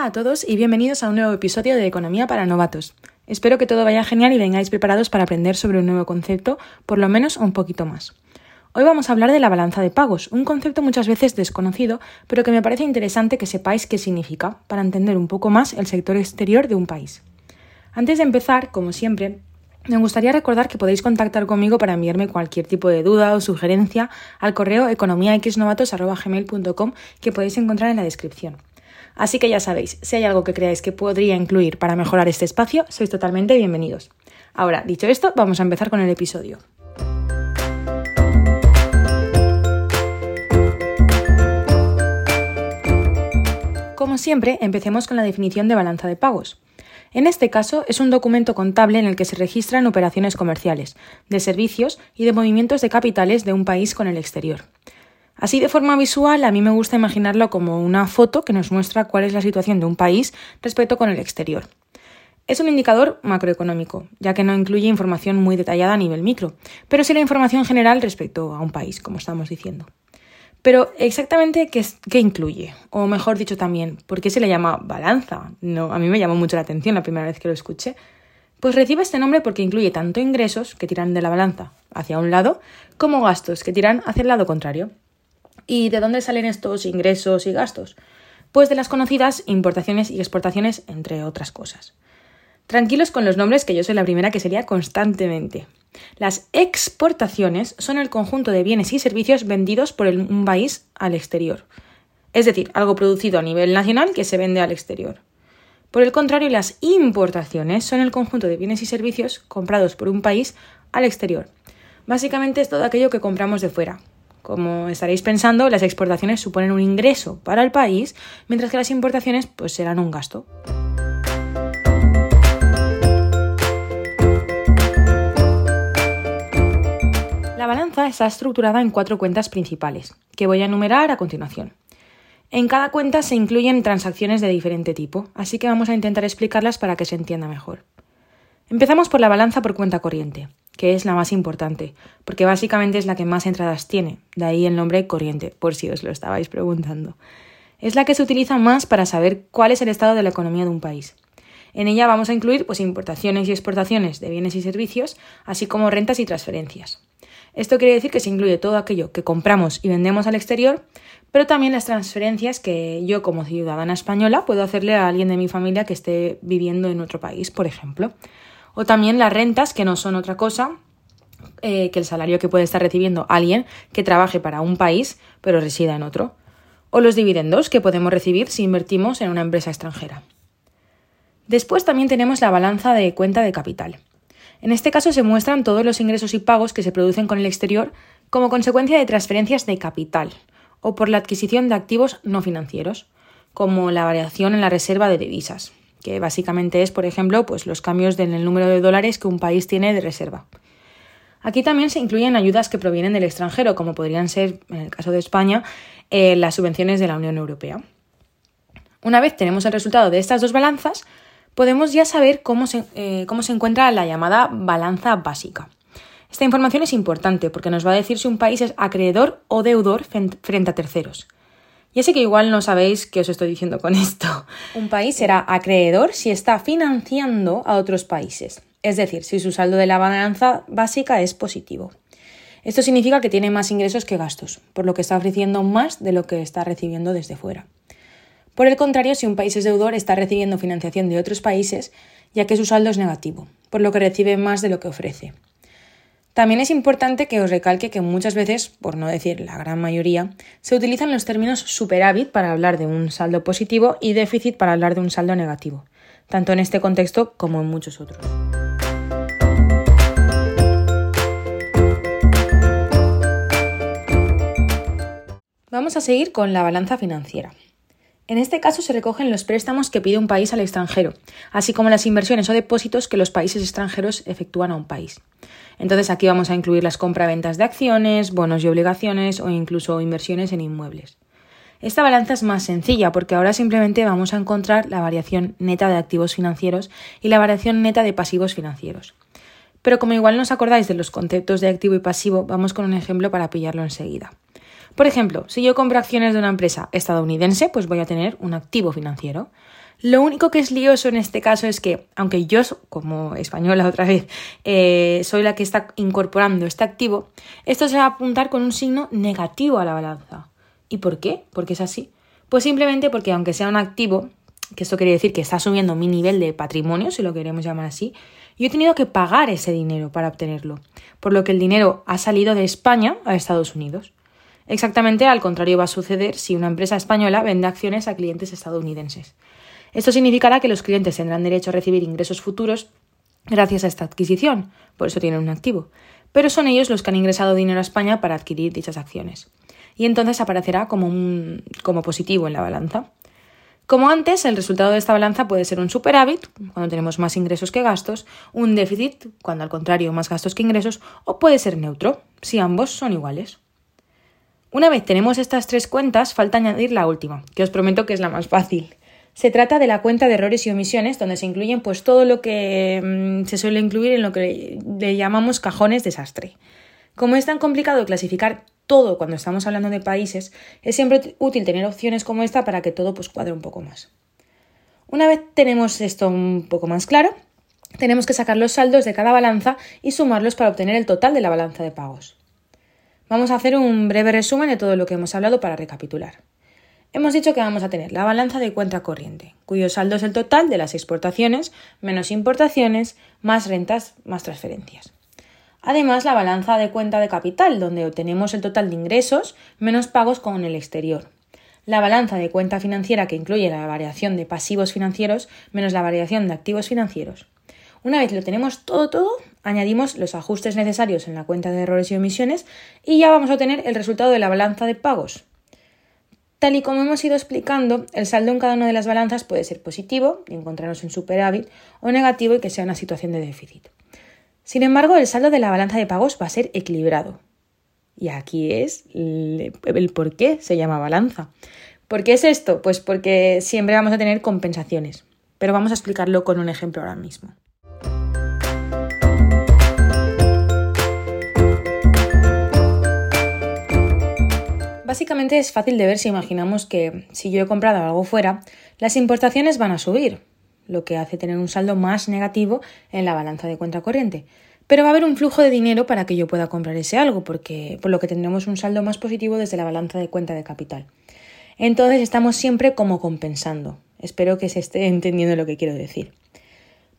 Hola a todos y bienvenidos a un nuevo episodio de Economía para Novatos. Espero que todo vaya genial y vengáis preparados para aprender sobre un nuevo concepto, por lo menos un poquito más. Hoy vamos a hablar de la balanza de pagos, un concepto muchas veces desconocido, pero que me parece interesante que sepáis qué significa, para entender un poco más el sector exterior de un país. Antes de empezar, como siempre, me gustaría recordar que podéis contactar conmigo para enviarme cualquier tipo de duda o sugerencia al correo economiaxnovatos.gmail.com que podéis encontrar en la descripción. Así que ya sabéis, si hay algo que creáis que podría incluir para mejorar este espacio, sois totalmente bienvenidos. Ahora, dicho esto, vamos a empezar con el episodio. Como siempre, empecemos con la definición de balanza de pagos. En este caso, es un documento contable en el que se registran operaciones comerciales, de servicios y de movimientos de capitales de un país con el exterior. Así de forma visual, a mí me gusta imaginarlo como una foto que nos muestra cuál es la situación de un país respecto con el exterior. Es un indicador macroeconómico, ya que no incluye información muy detallada a nivel micro, pero sí la información general respecto a un país, como estamos diciendo. Pero exactamente qué, qué, incluye, o mejor dicho también, ¿por qué se le llama balanza? No, a mí me llamó mucho la atención la primera vez que lo escuché. Pues recibe este nombre porque incluye tanto ingresos que tiran de la balanza hacia un lado, como gastos que tiran hacia el lado contrario. ¿Y de dónde salen estos ingresos y gastos? Pues de las conocidas importaciones y exportaciones, entre otras cosas. Tranquilos con los nombres, que yo soy la primera que sería constantemente. Las exportaciones son el conjunto de bienes y servicios vendidos por un país al exterior. Es decir, algo producido a nivel nacional que se vende al exterior. Por el contrario, las importaciones son el conjunto de bienes y servicios comprados por un país al exterior. Básicamente es todo aquello que compramos de fuera, como estaréis pensando, las exportaciones suponen un ingreso para el país, mientras que las importaciones pues serán un gasto. La balanza está estructurada en cuatro cuentas principales, que voy a enumerar a continuación. En cada cuenta se incluyen transacciones de diferente tipo, así que vamos a intentar explicarlas para que se entienda mejor. Empezamos por la balanza por cuenta corriente que es la más importante, porque básicamente es la que más entradas tiene, de ahí el nombre corriente, por si os lo estabais preguntando. Es la que se utiliza más para saber cuál es el estado de la economía de un país. En ella vamos a incluir pues, importaciones y exportaciones de bienes y servicios, así como rentas y transferencias. Esto quiere decir que se incluye todo aquello que compramos y vendemos al exterior, pero también las transferencias que yo como ciudadana española puedo hacerle a alguien de mi familia que esté viviendo en otro país, por ejemplo o también las rentas, que no son otra cosa eh, que el salario que puede estar recibiendo alguien que trabaje para un país pero resida en otro, o los dividendos que podemos recibir si invertimos en una empresa extranjera. Después también tenemos la balanza de cuenta de capital. En este caso se muestran todos los ingresos y pagos que se producen con el exterior como consecuencia de transferencias de capital o por la adquisición de activos no financieros, como la variación en la reserva de divisas que básicamente es, por ejemplo, pues los cambios en el número de dólares que un país tiene de reserva. Aquí también se incluyen ayudas que provienen del extranjero, como podrían ser, en el caso de España, eh, las subvenciones de la Unión Europea. Una vez tenemos el resultado de estas dos balanzas, podemos ya saber cómo se, eh, cómo se encuentra la llamada balanza básica. Esta información es importante porque nos va a decir si un país es acreedor o deudor frente a terceros. Ya sé que igual no sabéis qué os estoy diciendo con esto. Un país será acreedor si está financiando a otros países, es decir, si su saldo de la balanza básica es positivo. Esto significa que tiene más ingresos que gastos, por lo que está ofreciendo más de lo que está recibiendo desde fuera. Por el contrario, si un país es deudor, está recibiendo financiación de otros países, ya que su saldo es negativo, por lo que recibe más de lo que ofrece. También es importante que os recalque que muchas veces, por no decir la gran mayoría, se utilizan los términos superávit para hablar de un saldo positivo y déficit para hablar de un saldo negativo, tanto en este contexto como en muchos otros. Vamos a seguir con la balanza financiera. En este caso se recogen los préstamos que pide un país al extranjero, así como las inversiones o depósitos que los países extranjeros efectúan a un país. Entonces aquí vamos a incluir las compraventas de acciones, bonos y obligaciones o incluso inversiones en inmuebles. Esta balanza es más sencilla porque ahora simplemente vamos a encontrar la variación neta de activos financieros y la variación neta de pasivos financieros. Pero como igual no os acordáis de los conceptos de activo y pasivo, vamos con un ejemplo para pillarlo enseguida. Por ejemplo, si yo compro acciones de una empresa estadounidense, pues voy a tener un activo financiero. Lo único que es lioso en este caso es que, aunque yo, como española otra vez, eh, soy la que está incorporando este activo, esto se va a apuntar con un signo negativo a la balanza. ¿Y por qué? Porque es así. Pues simplemente porque aunque sea un activo, que esto quiere decir que está subiendo mi nivel de patrimonio, si lo queremos llamar así, yo he tenido que pagar ese dinero para obtenerlo, por lo que el dinero ha salido de España a Estados Unidos. Exactamente al contrario va a suceder si una empresa española vende acciones a clientes estadounidenses. Esto significará que los clientes tendrán derecho a recibir ingresos futuros gracias a esta adquisición, por eso tienen un activo, pero son ellos los que han ingresado dinero a España para adquirir dichas acciones. Y entonces aparecerá como, un, como positivo en la balanza. Como antes, el resultado de esta balanza puede ser un superávit, cuando tenemos más ingresos que gastos, un déficit, cuando al contrario más gastos que ingresos, o puede ser neutro, si ambos son iguales. Una vez tenemos estas tres cuentas, falta añadir la última, que os prometo que es la más fácil. Se trata de la cuenta de errores y omisiones, donde se incluyen pues todo lo que mm, se suele incluir en lo que le llamamos cajones desastre. Como es tan complicado clasificar todo cuando estamos hablando de países, es siempre útil tener opciones como esta para que todo pues cuadre un poco más. Una vez tenemos esto un poco más claro, tenemos que sacar los saldos de cada balanza y sumarlos para obtener el total de la balanza de pagos. Vamos a hacer un breve resumen de todo lo que hemos hablado para recapitular. Hemos dicho que vamos a tener la balanza de cuenta corriente, cuyo saldo es el total de las exportaciones menos importaciones, más rentas, más transferencias. Además, la balanza de cuenta de capital, donde obtenemos el total de ingresos menos pagos con el exterior. La balanza de cuenta financiera, que incluye la variación de pasivos financieros menos la variación de activos financieros. Una vez lo tenemos todo, todo, añadimos los ajustes necesarios en la cuenta de errores y omisiones y ya vamos a tener el resultado de la balanza de pagos, Tal y como hemos ido explicando, el saldo en cada una de las balanzas puede ser positivo y encontrarnos en superávit o negativo y que sea una situación de déficit. Sin embargo, el saldo de la balanza de pagos va a ser equilibrado. Y aquí es el, por qué se llama balanza. ¿Por qué es esto? Pues porque siempre vamos a tener compensaciones. Pero vamos a explicarlo con un ejemplo ahora mismo. Básicamente es fácil de ver si imaginamos que si yo he comprado algo fuera, las importaciones van a subir, lo que hace tener un saldo más negativo en la balanza de cuenta corriente. Pero va a haber un flujo de dinero para que yo pueda comprar ese algo, porque por lo que tendremos un saldo más positivo desde la balanza de cuenta de capital. Entonces estamos siempre como compensando. Espero que se esté entendiendo lo que quiero decir.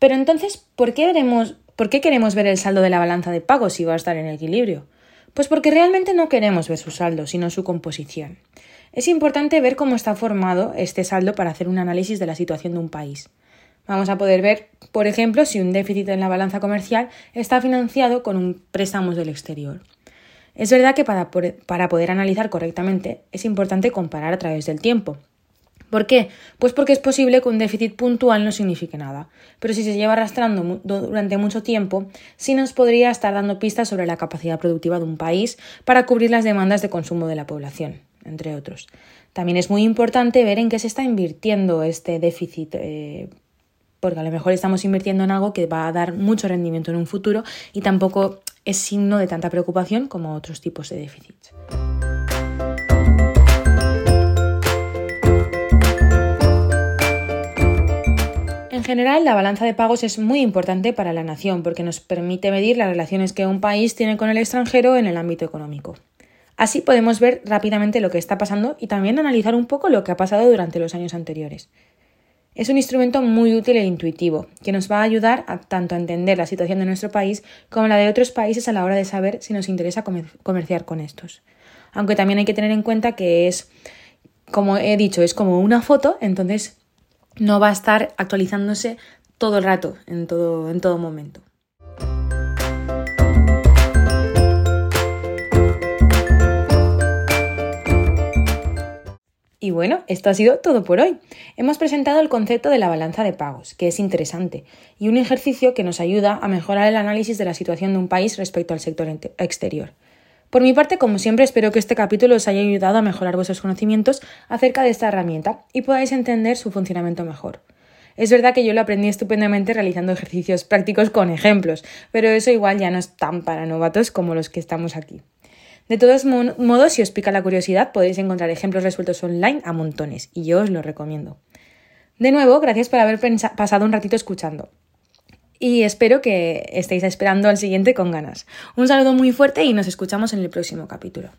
Pero entonces, ¿por qué, veremos, ¿por qué queremos ver el saldo de la balanza de pago si va a estar en equilibrio? Pues porque realmente no queremos ver su saldo, sino su composición. Es importante ver cómo está formado este saldo para hacer un análisis de la situación de un país. Vamos a poder ver, por ejemplo, si un déficit en la balanza comercial está financiado con un préstamo del exterior. Es verdad que para, para poder analizar correctamente es importante comparar a través del tiempo, ¿Por qué? Pues porque es posible que un déficit puntual no signifique nada, pero si se lleva arrastrando durante mucho tiempo, sí nos podría estar dando pistas sobre la capacidad productiva de un país para cubrir las demandas de consumo de la población, entre otros. También es muy importante ver en qué se está invirtiendo este déficit, eh, porque a lo mejor estamos invirtiendo en algo que va a dar mucho rendimiento en un futuro y tampoco es signo de tanta preocupación como otros tipos de déficits. General, la balanza de pagos es muy importante para la nación porque nos permite medir las relaciones que un país tiene con el extranjero en el ámbito económico. Así podemos ver rápidamente lo que está pasando y también analizar un poco lo que ha pasado durante los años anteriores. Es un instrumento muy útil e intuitivo, que nos va a ayudar tanto a entender la situación de nuestro país como la de otros países a la hora de saber si nos interesa comerciar con estos. Aunque también hay que tener en cuenta que es, como he dicho, es como una foto, entonces no va a estar actualizándose todo el rato, en todo, en todo momento. Y bueno, esto ha sido todo por hoy. Hemos presentado el concepto de la balanza de pagos, que es interesante, y un ejercicio que nos ayuda a mejorar el análisis de la situación de un país respecto al sector exterior. Por mi parte, como siempre, espero que este capítulo os haya ayudado a mejorar vuestros conocimientos acerca de esta herramienta y podáis entender su funcionamiento mejor. Es verdad que yo lo aprendí estupendamente realizando ejercicios prácticos con ejemplos, pero eso igual ya no es tan para novatos como los que estamos aquí. De todos modos, si os pica la curiosidad, podéis encontrar ejemplos resueltos online a montones, y yo os lo recomiendo. De nuevo, gracias por haber pasado un ratito escuchando. Y espero que estéis esperando al siguiente con ganas. Un saludo muy fuerte y nos escuchamos en el próximo capítulo.